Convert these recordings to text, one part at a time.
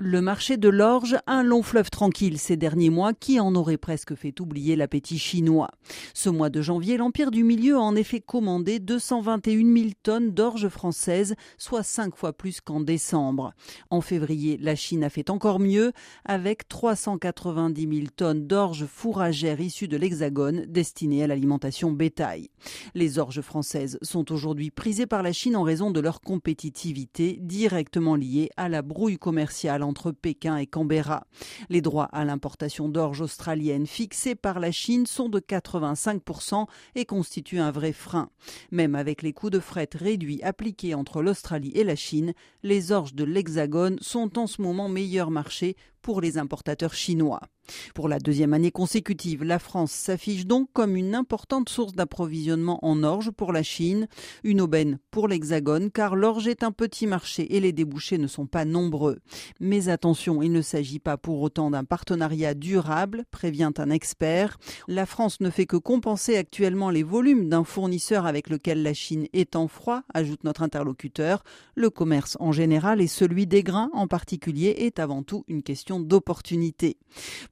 Le marché de l'orge, un long fleuve tranquille ces derniers mois qui en aurait presque fait oublier l'appétit chinois. Ce mois de janvier, l'Empire du Milieu a en effet commandé 221 000 tonnes d'orge française, soit cinq fois plus qu'en décembre. En février, la Chine a fait encore mieux avec 390 000 tonnes d'orge fourragère issues de l'Hexagone destinées à l'alimentation bétail. Les orges françaises sont aujourd'hui prisées par la Chine en raison de leur compétitivité directement liée à la brouille commerciale entre Pékin et Canberra. Les droits à l'importation d'orge australienne fixés par la Chine sont de 85% et constituent un vrai frein. Même avec les coûts de fret réduits appliqués entre l'Australie et la Chine, les orges de l'Hexagone sont en ce moment meilleur marché pour les importateurs chinois. Pour la deuxième année consécutive, la France s'affiche donc comme une importante source d'approvisionnement en orge pour la Chine, une aubaine pour l'Hexagone car l'orge est un petit marché et les débouchés ne sont pas nombreux. Mais attention, il ne s'agit pas pour autant d'un partenariat durable, prévient un expert. La France ne fait que compenser actuellement les volumes d'un fournisseur avec lequel la Chine est en froid, ajoute notre interlocuteur. Le commerce en général et celui des grains en particulier est avant tout une question d'opportunité.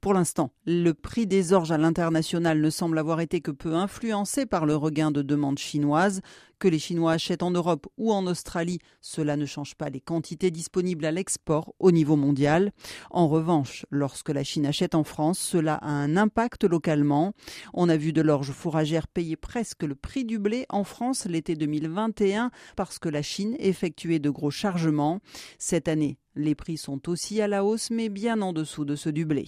Pour l'instant, le prix des orges à l'international ne semble avoir été que peu influencé par le regain de demande chinoise. Que les Chinois achètent en Europe ou en Australie, cela ne change pas les quantités disponibles à l'export au niveau mondial. En revanche, lorsque la Chine achète en France, cela a un impact localement. On a vu de l'orge fourragère payer presque le prix du blé en France l'été 2021 parce que la Chine effectuait de gros chargements. Cette année, les prix sont aussi à la hausse, mais bien en dessous de ceux du blé.